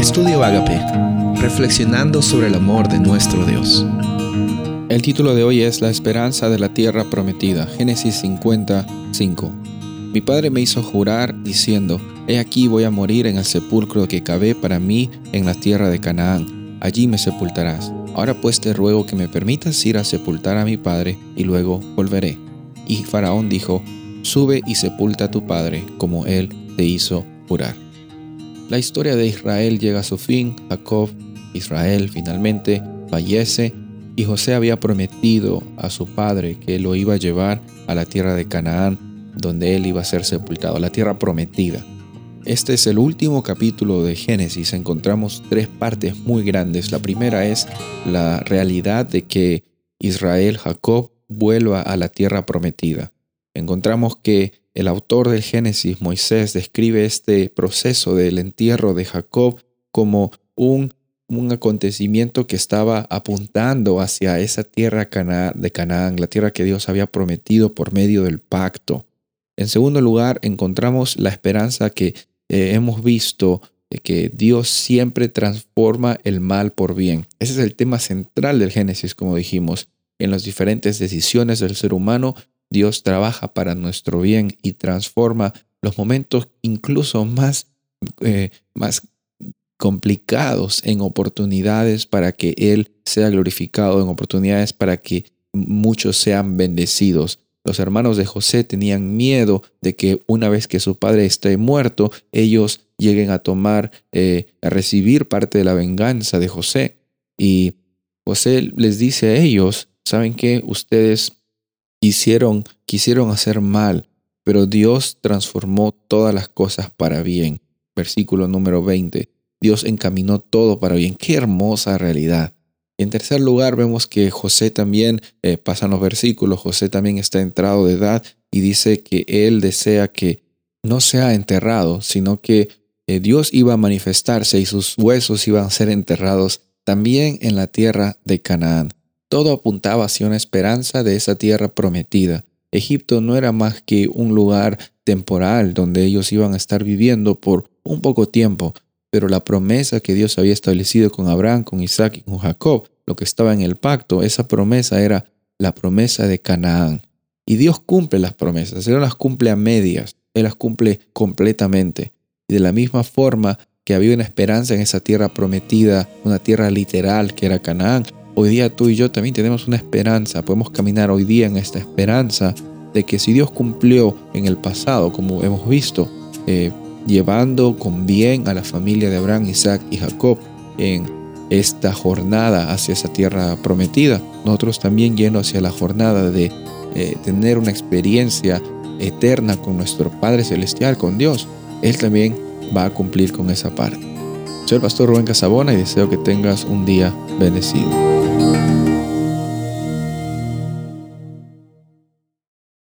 Estudio Agape, reflexionando sobre el amor de nuestro Dios. El título de hoy es La esperanza de la tierra prometida, Génesis 55. Mi padre me hizo jurar diciendo, He aquí voy a morir en el sepulcro que cavé para mí en la tierra de Canaán, allí me sepultarás. Ahora pues te ruego que me permitas ir a sepultar a mi padre y luego volveré. Y Faraón dijo, Sube y sepulta a tu padre, como él te hizo jurar. La historia de Israel llega a su fin, Jacob, Israel finalmente fallece y José había prometido a su padre que lo iba a llevar a la tierra de Canaán, donde él iba a ser sepultado, la tierra prometida. Este es el último capítulo de Génesis. Encontramos tres partes muy grandes. La primera es la realidad de que Israel, Jacob, vuelva a la tierra prometida. Encontramos que el autor del Génesis, Moisés, describe este proceso del entierro de Jacob como un, un acontecimiento que estaba apuntando hacia esa tierra de Canaán, la tierra que Dios había prometido por medio del pacto. En segundo lugar, encontramos la esperanza que eh, hemos visto de que Dios siempre transforma el mal por bien. Ese es el tema central del Génesis, como dijimos. En las diferentes decisiones del ser humano, Dios trabaja para nuestro bien y transforma los momentos incluso más, eh, más complicados en oportunidades para que Él sea glorificado, en oportunidades para que muchos sean bendecidos. Los hermanos de José tenían miedo de que una vez que su padre esté muerto, ellos lleguen a tomar, eh, a recibir parte de la venganza de José. Y José les dice a ellos, ¿saben qué? Ustedes Hicieron, quisieron hacer mal, pero Dios transformó todas las cosas para bien. Versículo número 20. Dios encaminó todo para bien. Qué hermosa realidad. En tercer lugar, vemos que José también, eh, pasan los versículos, José también está entrado de edad y dice que él desea que no sea enterrado, sino que eh, Dios iba a manifestarse y sus huesos iban a ser enterrados también en la tierra de Canaán. Todo apuntaba hacia una esperanza de esa tierra prometida. Egipto no era más que un lugar temporal donde ellos iban a estar viviendo por un poco tiempo, pero la promesa que Dios había establecido con Abraham, con Isaac y con Jacob, lo que estaba en el pacto, esa promesa era la promesa de Canaán. Y Dios cumple las promesas, Él no las cumple a medias, Él las cumple completamente. Y de la misma forma que había una esperanza en esa tierra prometida, una tierra literal que era Canaán, Hoy día tú y yo también tenemos una esperanza, podemos caminar hoy día en esta esperanza de que si Dios cumplió en el pasado, como hemos visto, eh, llevando con bien a la familia de Abraham, Isaac y Jacob en esta jornada hacia esa tierra prometida, nosotros también yendo hacia la jornada de eh, tener una experiencia eterna con nuestro Padre Celestial, con Dios, Él también va a cumplir con esa parte. Soy el pastor Rubén Casabona y deseo que tengas un día bendecido.